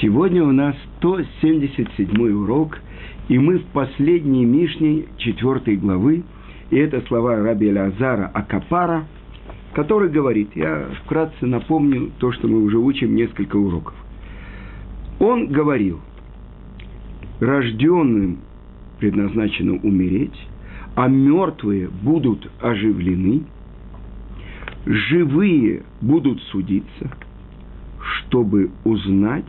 Сегодня у нас 177 урок, и мы в последней Мишне 4 главы, и это слова раби Лазара Акапара, который говорит, я вкратце напомню то, что мы уже учим несколько уроков. Он говорил, рожденным предназначено умереть, а мертвые будут оживлены, живые будут судиться, чтобы узнать,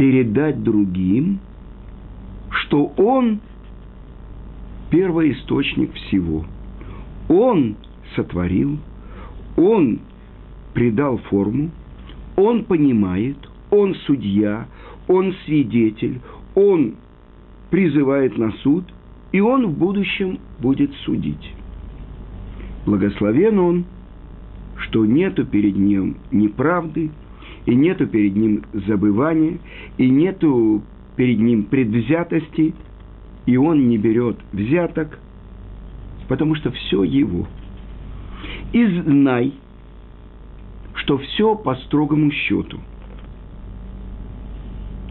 передать другим, что Он первоисточник всего. Он сотворил, Он придал форму, Он понимает, Он судья, Он свидетель, Он призывает на суд, и Он в будущем будет судить. Благословен Он, что нету перед Ним неправды, и нету перед Ним забывания, и нету перед Ним предвзятости, и Он не берет взяток, потому что все Его. И знай, что все по строгому счету –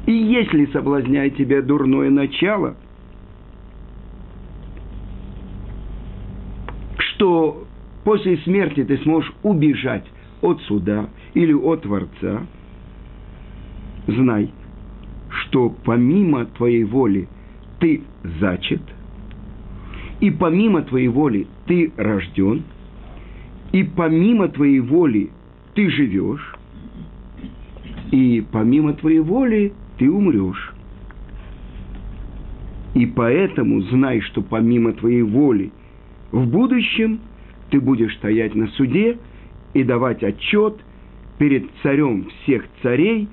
и если соблазняет тебя дурное начало, что после смерти ты сможешь убежать от суда или от Творца, знай, что помимо твоей воли ты зачат, и помимо твоей воли ты рожден, и помимо твоей воли ты живешь, и помимо твоей воли ты умрешь. И поэтому знай, что помимо твоей воли в будущем ты будешь стоять на суде и давать отчет перед царем всех царей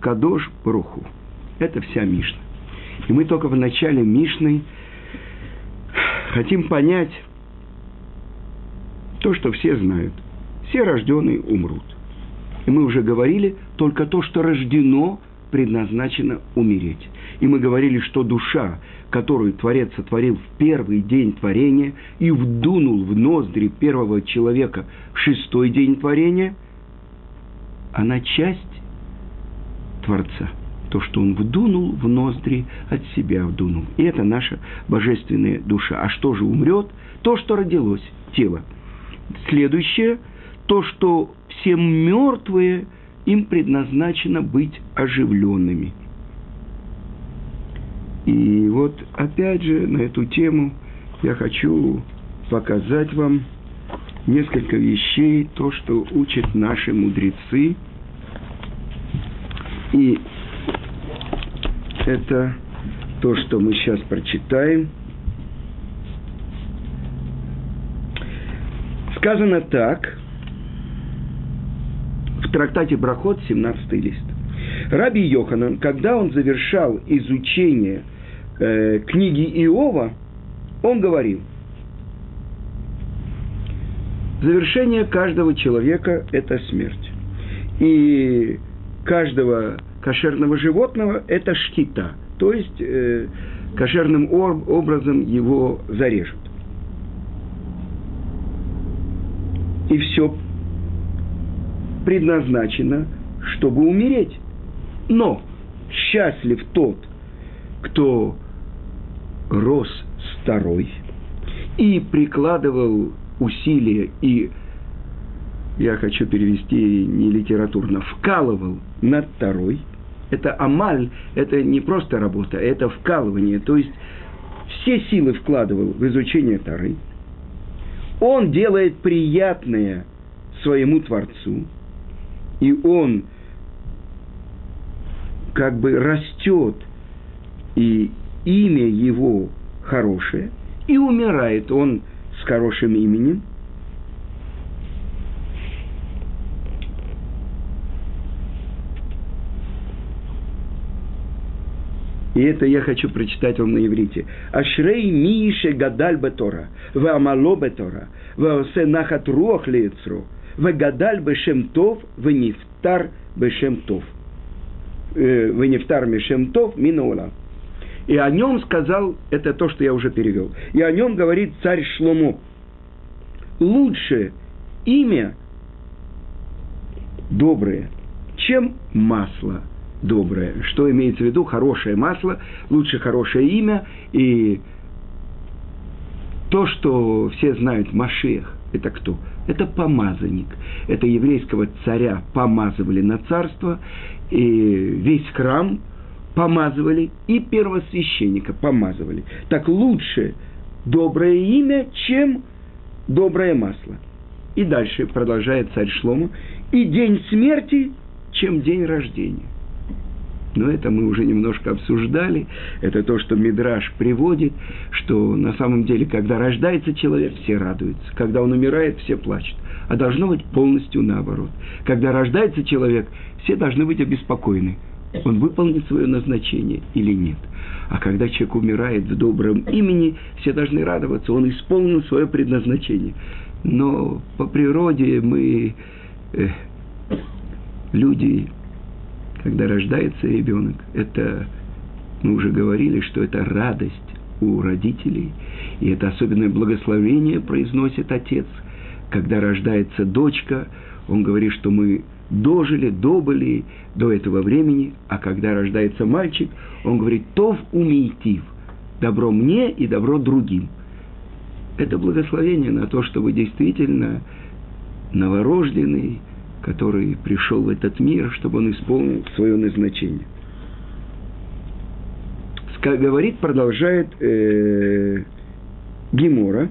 Кадош Бруху. Это вся Мишна. И мы только в начале Мишны хотим понять то, что все знают. Все рожденные умрут. И мы уже говорили, только то, что рождено, предназначено умереть. И мы говорили, что душа, которую Творец сотворил в первый день творения и вдунул в ноздри первого человека в шестой день творения, она часть Творца. То, что он вдунул в ноздри, от себя вдунул. И это наша божественная душа. А что же умрет? То, что родилось, тело. Следующее – то, что все мертвые, им предназначено быть оживленными. И вот опять же на эту тему я хочу показать вам несколько вещей, то, что учат наши мудрецы. И это то, что мы сейчас прочитаем. Сказано так – в трактате Брахот, 17 лист. Раби Йоханан, когда он завершал изучение э, книги Иова, он говорил, завершение каждого человека – это смерть. И каждого кошерного животного – это шкита, то есть э, кошерным образом его зарежут. И все предназначена, чтобы умереть. Но счастлив тот, кто рос старой и прикладывал усилия и я хочу перевести не литературно, вкалывал над второй. Это амаль, это не просто работа, это вкалывание. То есть все силы вкладывал в изучение Тары. Он делает приятное своему Творцу и он как бы растет, и имя его хорошее, и умирает он с хорошим именем. И это я хочу прочитать вам на иврите. Ашрей мише гадаль бетора, в амало бетора, в осе нахат руах лецру, Вегадаль бешем тов, венифтар бешем тов. Э, венифтар бешем тов минула. И о нем сказал, это то, что я уже перевел, и о нем говорит царь Шломо. Лучшее имя доброе чем масло доброе. Что имеется в виду? Хорошее масло, лучше хорошее имя. И то, что все знают Машех, это кто? Это помазанник. Это еврейского царя помазывали на царство, и весь храм помазывали, и первосвященника помазывали. Так лучше доброе имя, чем доброе масло. И дальше продолжает царь Шлома. И день смерти, чем день рождения. Но это мы уже немножко обсуждали. Это то, что Мидраш приводит, что на самом деле, когда рождается человек, все радуются. Когда он умирает, все плачут. А должно быть полностью наоборот. Когда рождается человек, все должны быть обеспокоены. Он выполнит свое назначение или нет. А когда человек умирает в добром имени, все должны радоваться, он исполнил свое предназначение. Но по природе мы, э, люди, когда рождается ребенок, это, мы уже говорили, что это радость у родителей, и это особенное благословение произносит отец. Когда рождается дочка, он говорит, что мы дожили, добыли до этого времени, а когда рождается мальчик, он говорит «тов умейтив» – добро мне и добро другим. Это благословение на то, что вы действительно новорожденный, который пришел в этот мир, чтобы он исполнил свое назначение. Говорит, продолжает э, Гемора,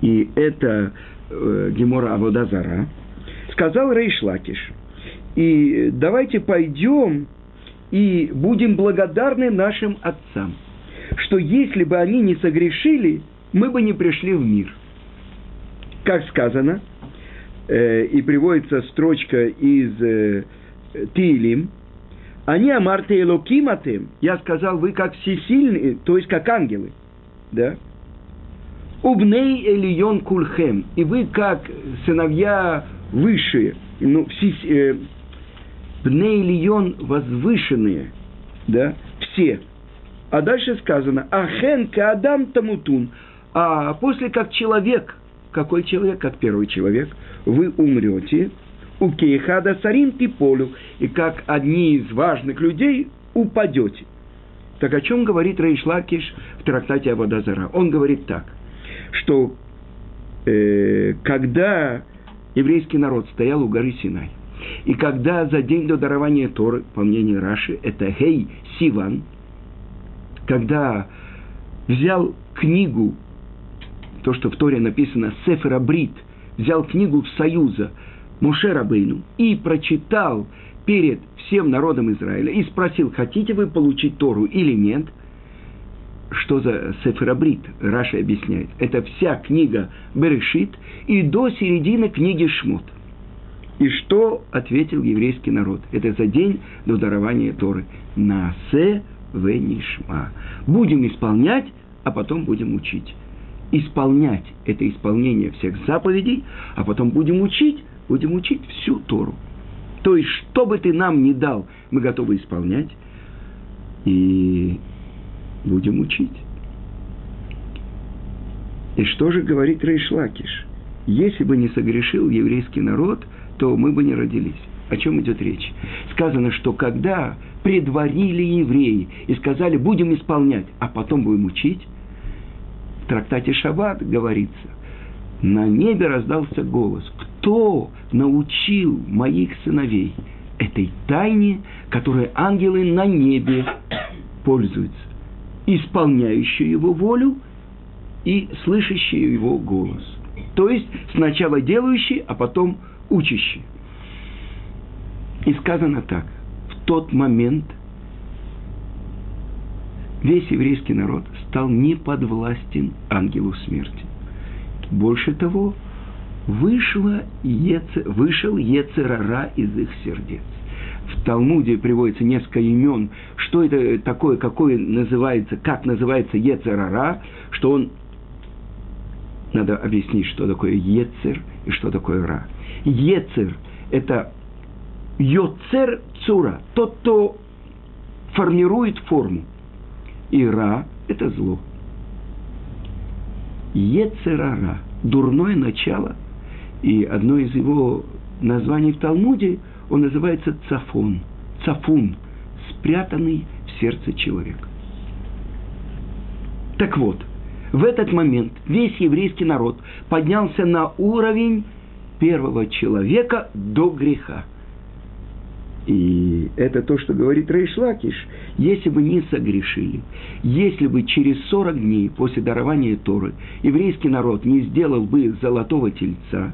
и это э, Гемора Аводазара – сказал Рейш Лакиш, и давайте пойдем и будем благодарны нашим отцам, что если бы они не согрешили, мы бы не пришли в мир. Как сказано, э, и приводится строчка из э, Тилим, они амарте элокиматем, я сказал, вы как всесильные, то есть как ангелы, да? Убней элион кульхем, и вы как сыновья высшие, ну, все, э, Бней Лион возвышенные, да, все. А дальше сказано, Ахен Каадам Тамутун, а после как человек, какой человек, как первый человек, вы умрете, у Кейхада Сарин Типолю, и как одни из важных людей упадете. Так о чем говорит Рейшлакиш в трактате Аводазара? Он говорит так, что э, когда еврейский народ стоял у горы Синай. И когда за день до дарования Торы, по мнению Раши, это Гей Сиван, когда взял книгу, то, что в Торе написано Сефера Брит, взял книгу Союза Мушера Бейну и прочитал перед всем народом Израиля и спросил, хотите вы получить Тору или нет – что за Сеферабрит, Раша объясняет. Это вся книга Берешит и до середины книги Шмот. И что ответил еврейский народ? Это за день до дарования Торы. Насе венишма. Будем исполнять, а потом будем учить. Исполнять – это исполнение всех заповедей, а потом будем учить, будем учить всю Тору. То есть, что бы ты нам ни дал, мы готовы исполнять. И будем учить. И что же говорит Рейшлакиш? Если бы не согрешил еврейский народ, то мы бы не родились. О чем идет речь? Сказано, что когда предварили евреи и сказали, будем исполнять, а потом будем учить, в трактате Шаббат говорится, на небе раздался голос, кто научил моих сыновей этой тайне, которой ангелы на небе пользуются исполняющую его волю и слышащую его голос. То есть сначала делающий, а потом учащий. И сказано так, в тот момент весь еврейский народ стал неподвластен ангелу смерти. Больше того, вышло Еце, вышел Ецерара из их сердец в Талмуде приводится несколько имен, что это такое, какое называется, как называется Ецерара, что он надо объяснить, что такое Ецер и что такое Ра. Ецер – это Йоцер Цура, тот, кто формирует форму. И Ра – это зло. Ецерара – дурное начало. И одно из его названий в Талмуде – он называется цафон, цафун, спрятанный в сердце человека. Так вот, в этот момент весь еврейский народ поднялся на уровень первого человека до греха. И это то, что говорит Рейшлакиш. Если бы не согрешили, если бы через 40 дней после дарования Торы еврейский народ не сделал бы золотого тельца,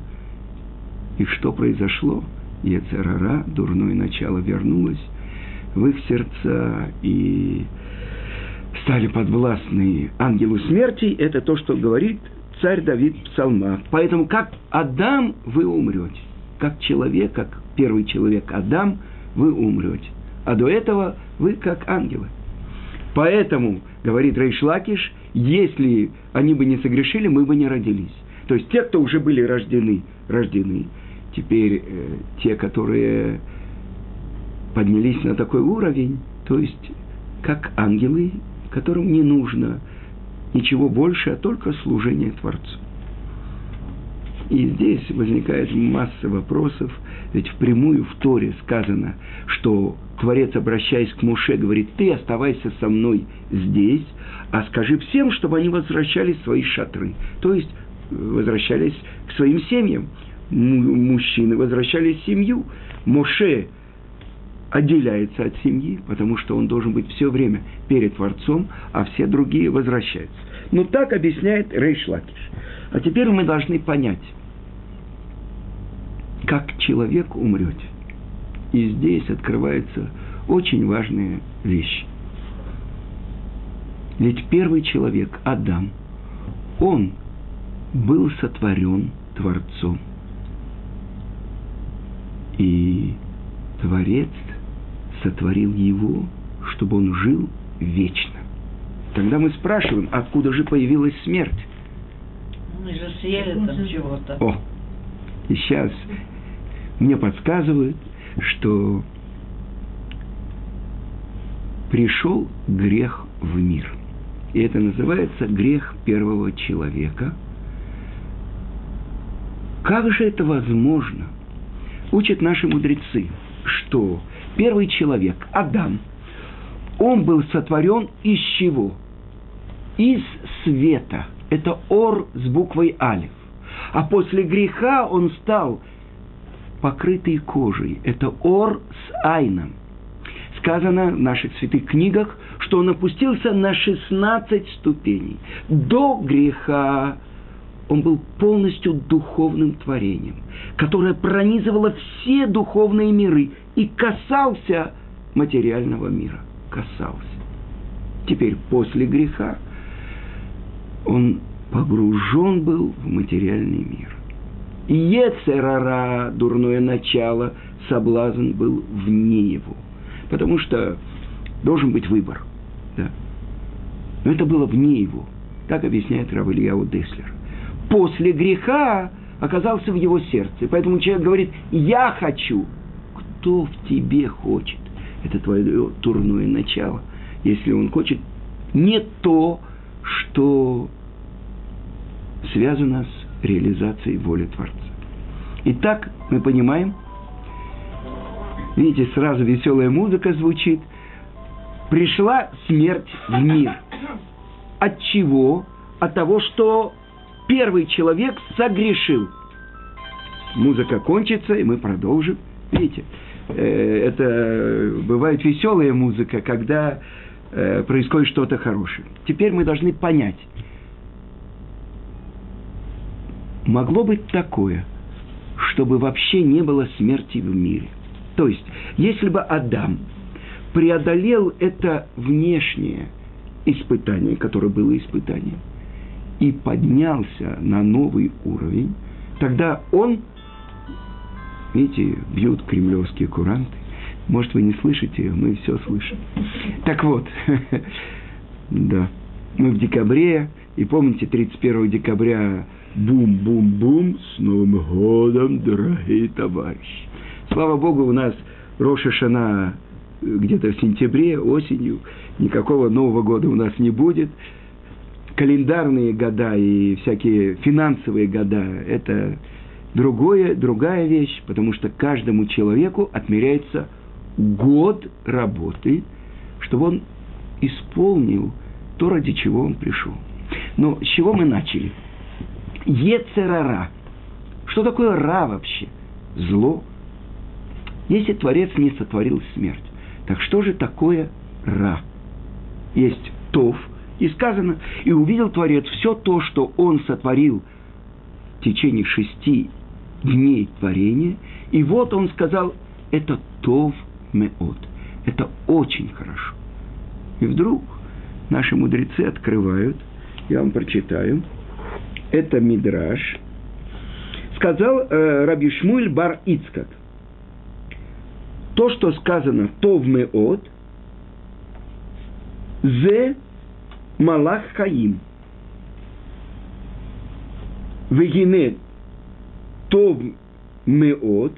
и что произошло? Ецерара, дурное начало вернулось в их сердца, и стали подвластны ангелу смерти, это то, что говорит царь Давид в псалмах. Поэтому как Адам вы умрете, как человек, как первый человек Адам, вы умрете. А до этого вы как ангелы. Поэтому, говорит Рейшлакиш, если они бы не согрешили, мы бы не родились. То есть те, кто уже были рождены, рождены. Теперь э, те, которые поднялись на такой уровень, то есть как ангелы, которым не нужно ничего больше, а только служение Творцу. И здесь возникает масса вопросов, ведь впрямую в Торе сказано, что Творец, обращаясь к Муше, говорит, ты оставайся со мной здесь, а скажи всем, чтобы они возвращались в свои шатры. То есть возвращались к своим семьям. Мужчины возвращались в семью. Моше отделяется от семьи, потому что он должен быть все время перед Творцом, а все другие возвращаются. Но так объясняет Рейш Лакиш. А теперь мы должны понять, как человек умрет. И здесь открывается очень важная вещь. Ведь первый человек, Адам, он был сотворен Творцом. И Творец сотворил его, чтобы он жил вечно. Тогда мы спрашиваем, откуда же появилась смерть? Мы же съели там чего-то. О, и сейчас мне подсказывают, что пришел грех в мир. И это называется грех первого человека. Как же это возможно? Учат наши мудрецы, что первый человек, Адам, он был сотворен из чего? Из света. Это ор с буквой Алиф. А после греха он стал покрытый кожей. Это ор с айном. Сказано в наших святых книгах, что он опустился на 16 ступеней. До греха он был полностью духовным творением, которое пронизывало все духовные миры и касался материального мира. Касался. Теперь после греха он погружен был в материальный мир. И Ецерара, дурное начало, соблазн был вне его. Потому что должен быть выбор. Да. Но это было вне его. Так объясняет Равильяу Деслер. После греха оказался в его сердце. Поэтому человек говорит, я хочу. Кто в тебе хочет? Это твое дурное начало. Если он хочет не то, что связано с реализацией воли Творца. Итак, мы понимаем, видите, сразу веселая музыка звучит, пришла смерть в мир. От чего? От того, что первый человек согрешил. Музыка кончится, и мы продолжим. Видите, э, это бывает веселая музыка, когда э, происходит что-то хорошее. Теперь мы должны понять, могло быть такое, чтобы вообще не было смерти в мире. То есть, если бы Адам преодолел это внешнее испытание, которое было испытанием, и поднялся на новый уровень, тогда он, видите, бьют кремлевские куранты, может, вы не слышите, мы все слышим. Так вот, да, мы в декабре, и помните, 31 декабря Бум-бум-бум, с Новым годом, дорогие товарищи. Слава Богу, у нас Роша Шана где-то в сентябре, осенью. Никакого Нового года у нас не будет. Календарные года и всякие финансовые года – это Другое, другая вещь, потому что каждому человеку отмеряется год работы, чтобы он исполнил то, ради чего он пришел. Но с чего мы начали? Ецерара. Что такое ра вообще? Зло. Если Творец не сотворил смерть, так что же такое ра? Есть тов, и сказано, и увидел Творец все то, что он сотворил в течение шести дней творения, и вот он сказал, это тов меот, это очень хорошо. И вдруг наши мудрецы открывают, я вам прочитаю, это Мидраш, сказал э, Раби Шмуль бар Ицкак, то, что сказано «тов меот», «зе Малах Хаим. Вегине Тов Меот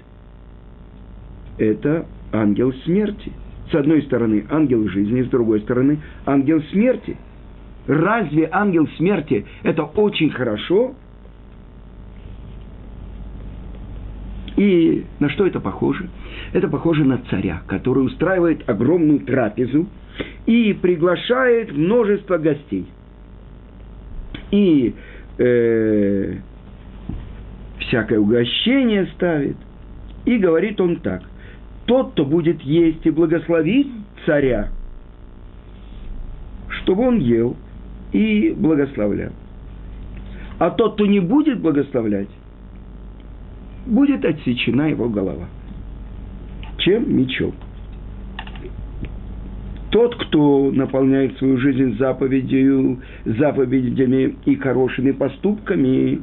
– это ангел смерти. С одной стороны ангел жизни, с другой стороны ангел смерти. Разве ангел смерти – это очень хорошо? И на что это похоже? Это похоже на царя, который устраивает огромную трапезу – и приглашает множество гостей. И э, всякое угощение ставит. И говорит он так. Тот, кто будет есть и благословить царя, чтобы он ел и благословлял. А тот, кто не будет благословлять, будет отсечена его голова. Чем? Мечом. Тот, кто наполняет свою жизнь заповедью, заповедями и хорошими поступками,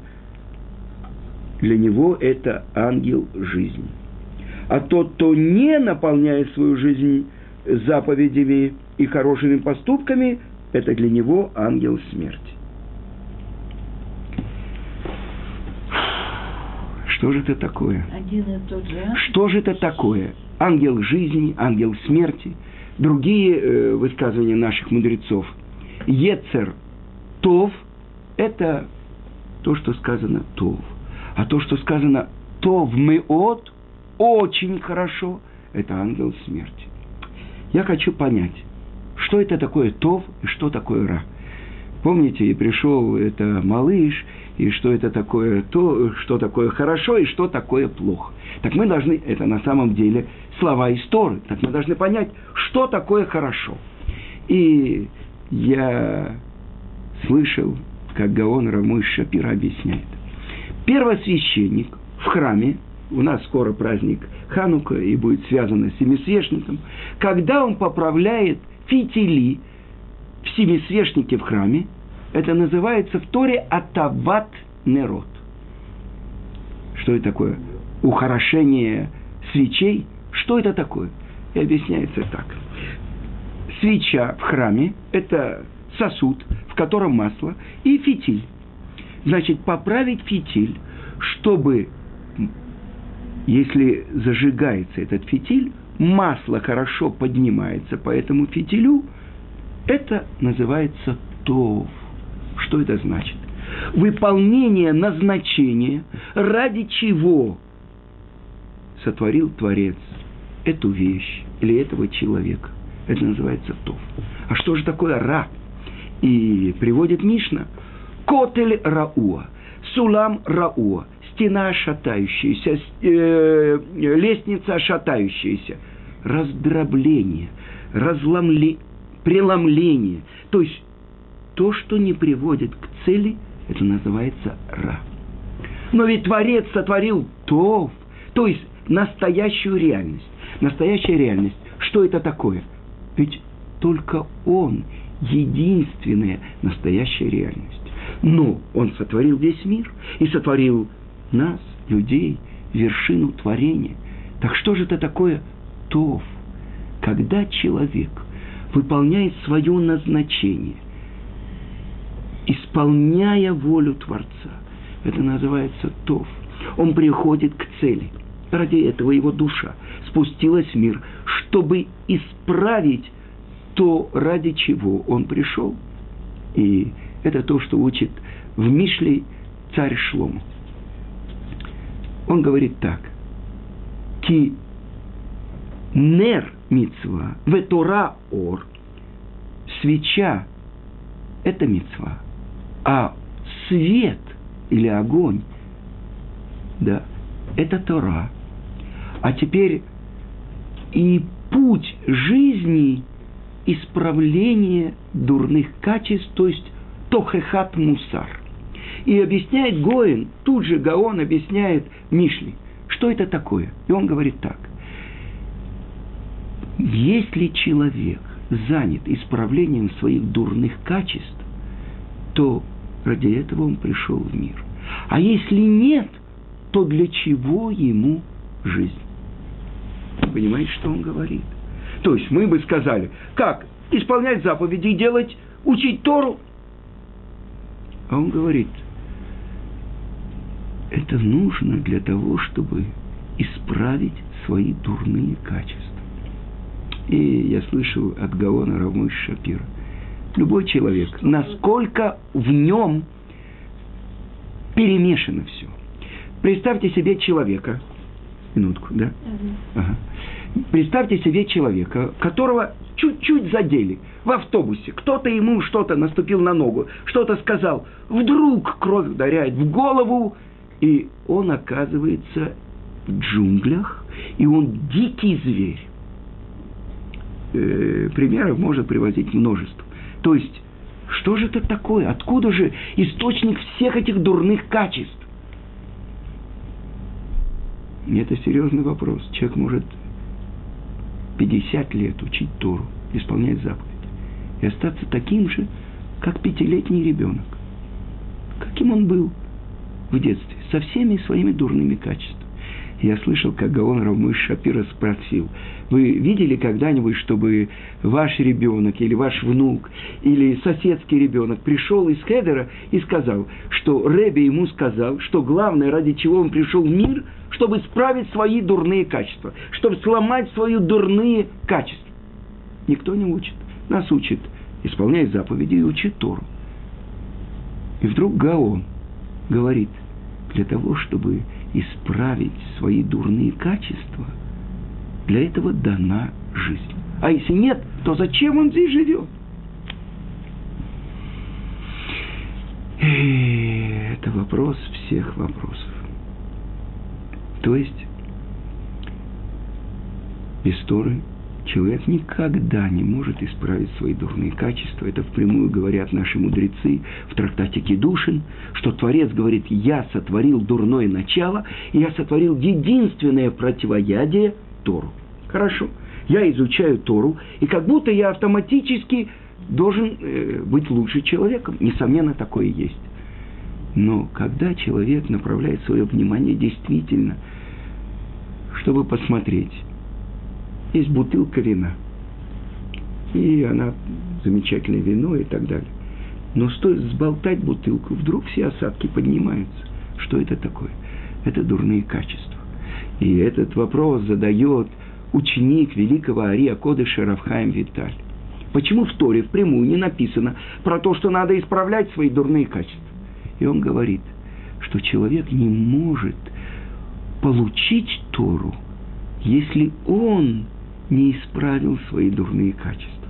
для него это ангел жизни. А тот, кто не наполняет свою жизнь заповедями и хорошими поступками, это для него ангел смерти. Что же это такое? Один и тот же. Что же это такое? Ангел жизни, ангел смерти – другие э, высказывания наших мудрецов. Ецер Тов – это то, что сказано Тов. А то, что сказано Тов Меот – очень хорошо – это ангел смерти. Я хочу понять, что это такое Тов и что такое Ра. Помните, и пришел это малыш, и что это такое то, что такое хорошо и что такое плохо. Так мы должны, это на самом деле слова истории, так мы должны понять, что такое хорошо. И я слышал, как Гаон Рамой Шапира объясняет. Первосвященник в храме, у нас скоро праздник Ханука и будет связано с семисвешником, когда он поправляет фитили в семисвешнике в храме, это называется в Торе «атават нерот». Что это такое? Ухорошение свечей. Что это такое? И объясняется так. Свеча в храме – это сосуд, в котором масло, и фитиль. Значит, поправить фитиль, чтобы, если зажигается этот фитиль, масло хорошо поднимается по этому фитилю, это называется тов. Что это значит? Выполнение назначения, ради чего сотворил Творец эту вещь или этого человека. Это называется тов. А что же такое ра? И приводит Мишна. Котель рауа, сулам рауа, стена шатающаяся, э, лестница шатающаяся, раздробление, разломле, преломление. То есть то, что не приводит к цели, это называется ра. Но ведь Творец сотворил то, то есть настоящую реальность. Настоящая реальность, что это такое? Ведь только Он единственная настоящая реальность. Но Он сотворил весь мир и сотворил нас, людей, вершину творения. Так что же это такое тов? Когда человек выполняет свое назначение, исполняя волю Творца. Это называется Тов. Он приходит к цели. Ради этого его душа спустилась в мир, чтобы исправить то, ради чего он пришел. И это то, что учит в Мишле царь Шлому. Он говорит так. Ки нер мицва, ветора ор. Свеча – это мицва. А свет или огонь, да, это Тора. А теперь и путь жизни – исправление дурных качеств, то есть тохехат мусар. И объясняет Гоин, тут же Гаон объясняет Мишли, что это такое. И он говорит так. Если человек занят исправлением своих дурных качеств, то ради этого он пришел в мир. А если нет, то для чего ему жизнь? Понимаете, что он говорит? То есть мы бы сказали, как исполнять заповеди делать, учить Тору. А он говорит, это нужно для того, чтобы исправить свои дурные качества. И я слышал от Гаона Равмыш Шапира. Любой человек, насколько в нем перемешано все. Представьте себе человека, минутку, да? Ага. Представьте себе человека, которого чуть-чуть задели в автобусе. Кто-то ему что-то наступил на ногу, что-то сказал. Вдруг кровь ударяет в голову, и он оказывается в джунглях, и он дикий зверь. Э, примеров может приводить множество. То есть, что же это такое? Откуда же источник всех этих дурных качеств? Это серьезный вопрос. Человек может 50 лет учить Тору, исполнять заповеди, и остаться таким же, как пятилетний ребенок. Каким он был в детстве, со всеми своими дурными качествами. Я слышал, как Гаон Равмыш Шапира спросил, вы видели когда-нибудь, чтобы ваш ребенок или ваш внук или соседский ребенок пришел из Хедера и сказал, что Рэби ему сказал, что главное, ради чего он пришел в мир, чтобы исправить свои дурные качества, чтобы сломать свои дурные качества. Никто не учит. Нас учит исполнять заповеди и учить Тору. И вдруг Гаон говорит, для того, чтобы исправить свои дурные качества, для этого дана жизнь. А если нет, то зачем он здесь живет? Это вопрос всех вопросов. То есть, без Торы человек никогда не может исправить свои дурные качества. Это впрямую говорят наши мудрецы в трактате Кедушин, что Творец говорит, я сотворил дурное начало, и я сотворил единственное противоядие Тору. Хорошо, я изучаю Тору, и как будто я автоматически должен э, быть лучше человеком. Несомненно, такое есть. Но когда человек направляет свое внимание действительно, чтобы посмотреть, есть бутылка вина. И она замечательное вино и так далее. Но стоит сболтать бутылку, вдруг все осадки поднимаются. Что это такое? Это дурные качества. И этот вопрос задает ученик великого Ария Кодыша Равхаем Виталь. Почему в Торе впрямую не написано про то, что надо исправлять свои дурные качества? И он говорит, что человек не может получить Тору, если он не исправил свои дурные качества.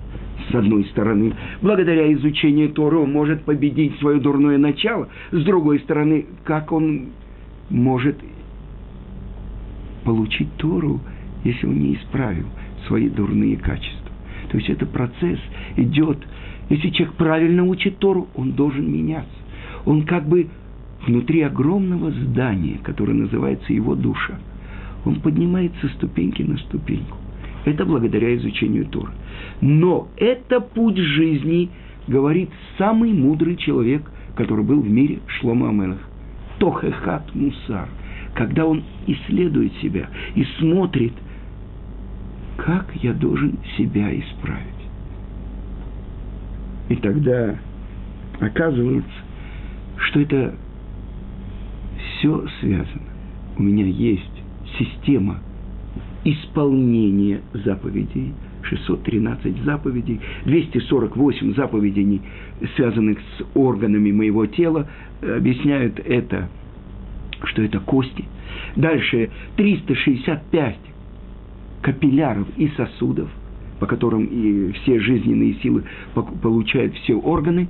С одной стороны, благодаря изучению Торы он может победить свое дурное начало. С другой стороны, как он может получить Тору, если он не исправил свои дурные качества. То есть это процесс идет. Если человек правильно учит Тору, он должен меняться. Он как бы внутри огромного здания, которое называется его душа. Он поднимается ступеньки на ступеньку. Это благодаря изучению Тора. Но это путь жизни, говорит самый мудрый человек, который был в мире Шлома Амелах. Тохехат Мусар. Когда он исследует себя и смотрит, как я должен себя исправить. И тогда оказывается, что это все связано. У меня есть система исполнение заповедей, 613 заповедей, 248 заповедей, связанных с органами моего тела, объясняют это что это кости. Дальше 365 капилляров и сосудов, по которым и все жизненные силы получают все органы.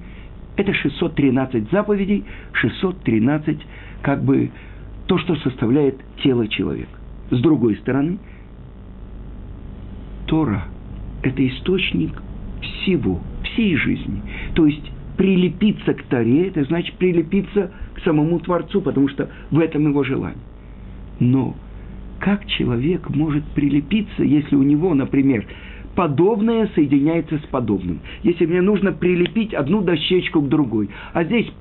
Это 613 заповедей, 613 как бы то, что составляет тело человека. С другой стороны, Тора – это источник всего, всей жизни. То есть прилепиться к Торе – это значит прилепиться к самому Творцу, потому что в этом его желание. Но как человек может прилепиться, если у него, например, подобное соединяется с подобным? Если мне нужно прилепить одну дощечку к другой, а здесь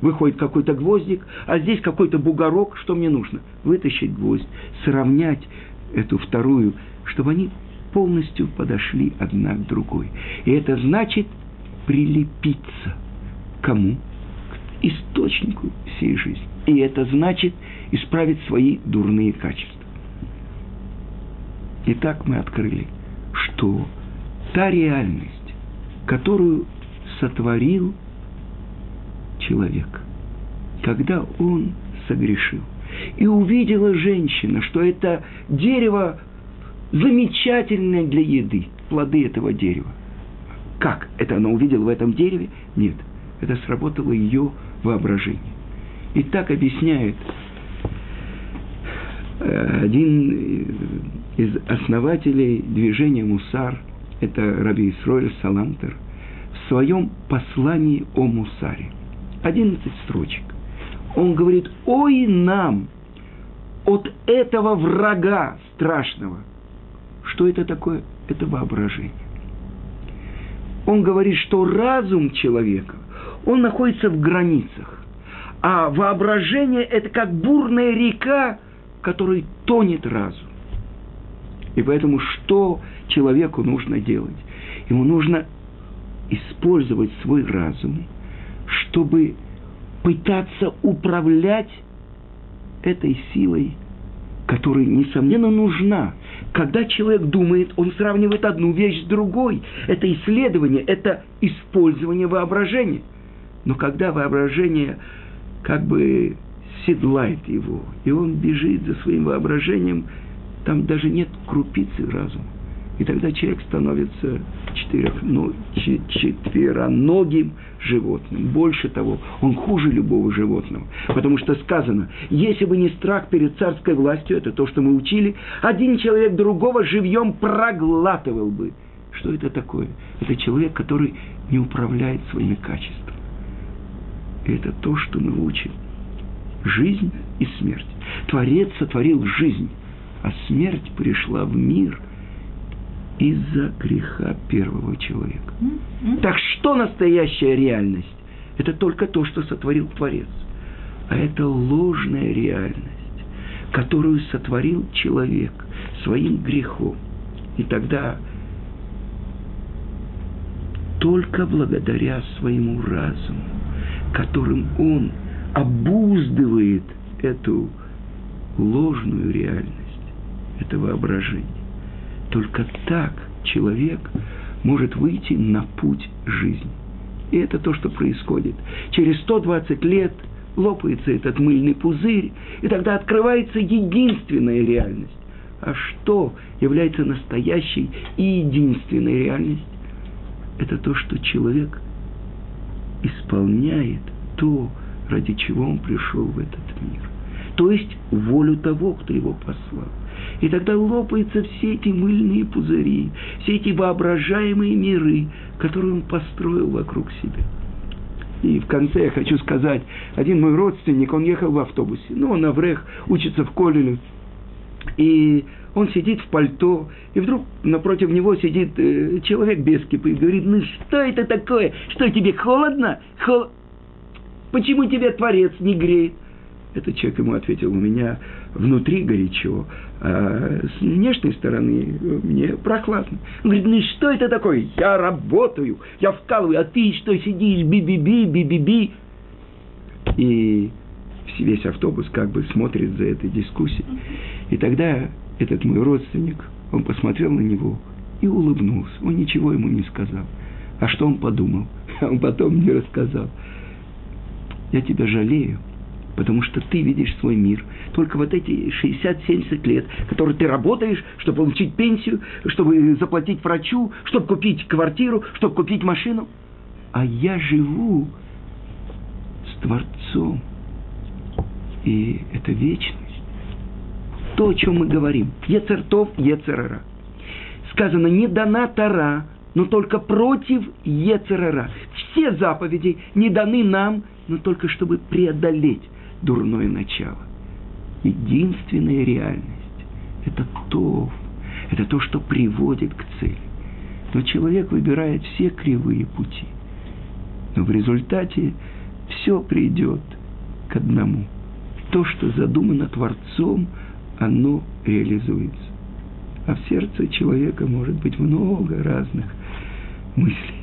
выходит какой-то гвоздик, а здесь какой-то бугорок, что мне нужно? Вытащить гвоздь, сравнять эту вторую, чтобы они полностью подошли одна к другой. И это значит прилепиться. Кому? Источнику всей жизни. И это значит исправить свои дурные качества. Итак, мы открыли, что та реальность, которую сотворил человек, когда он согрешил. И увидела женщина, что это дерево замечательное для еды, плоды этого дерева. Как это она увидела в этом дереве? Нет, это сработало ее воображение. И так объясняет э, один из основателей движения Мусар, это Раби Исроэль Салантер, в своем послании о Мусаре – 11 строчек. Он говорит, ой нам от этого врага страшного. Что это такое? Это воображение. Он говорит, что разум человека, он находится в границах. А воображение – это как бурная река, которой тонет разум. И поэтому что человеку нужно делать? Ему нужно использовать свой разум – чтобы пытаться управлять этой силой, которая, несомненно, нужна. Когда человек думает, он сравнивает одну вещь с другой. Это исследование, это использование воображения. Но когда воображение как бы седлает его, и он бежит за своим воображением, там даже нет крупицы разума. И тогда человек становится четырех, ну, четвероногим животным. Больше того, он хуже любого животного. Потому что сказано, если бы не страх перед царской властью, это то, что мы учили, один человек другого живьем проглатывал бы. Что это такое? Это человек, который не управляет своими качествами. И это то, что мы учим. Жизнь и смерть. Творец сотворил жизнь, а смерть пришла в мир – из-за греха первого человека. Так что настоящая реальность? Это только то, что сотворил Творец. А это ложная реальность, которую сотворил человек своим грехом. И тогда только благодаря своему разуму, которым он обуздывает эту ложную реальность, это воображение. Только так человек может выйти на путь жизни. И это то, что происходит. Через 120 лет лопается этот мыльный пузырь, и тогда открывается единственная реальность. А что является настоящей и единственной реальностью? Это то, что человек исполняет то, ради чего он пришел в этот мир. То есть волю того, кто его послал. И тогда лопаются все эти мыльные пузыри, все эти воображаемые миры, которые он построил вокруг себя. И в конце я хочу сказать, один мой родственник, он ехал в автобусе, ну, он Аврех, учится в Колеле, и он сидит в пальто, и вдруг напротив него сидит э, человек без кипы и говорит, ну что это такое? Что тебе холодно? Хол... Почему тебе Творец не греет? Этот человек ему ответил, у меня внутри горячо, а с внешней стороны мне прохладно. Он говорит, ну что это такое? Я работаю, я вкалываю, а ты что сидишь, би-би-би, би-би-би. И весь автобус как бы смотрит за этой дискуссией. И тогда этот мой родственник, он посмотрел на него и улыбнулся. Он ничего ему не сказал. А что он подумал? Он потом мне рассказал. Я тебя жалею, Потому что ты видишь свой мир только вот эти 60-70 лет, которые ты работаешь, чтобы получить пенсию, чтобы заплатить врачу, чтобы купить квартиру, чтобы купить машину. А я живу с Творцом. И это вечность. То, о чем мы говорим. Ецертов, Ецерара. Сказано, не дана Тара, но только против Ецерара. Все заповеди не даны нам, но только чтобы преодолеть дурное начало. Единственная реальность – это то, это то, что приводит к цели. Но человек выбирает все кривые пути. Но в результате все придет к одному. То, что задумано Творцом, оно реализуется. А в сердце человека может быть много разных мыслей.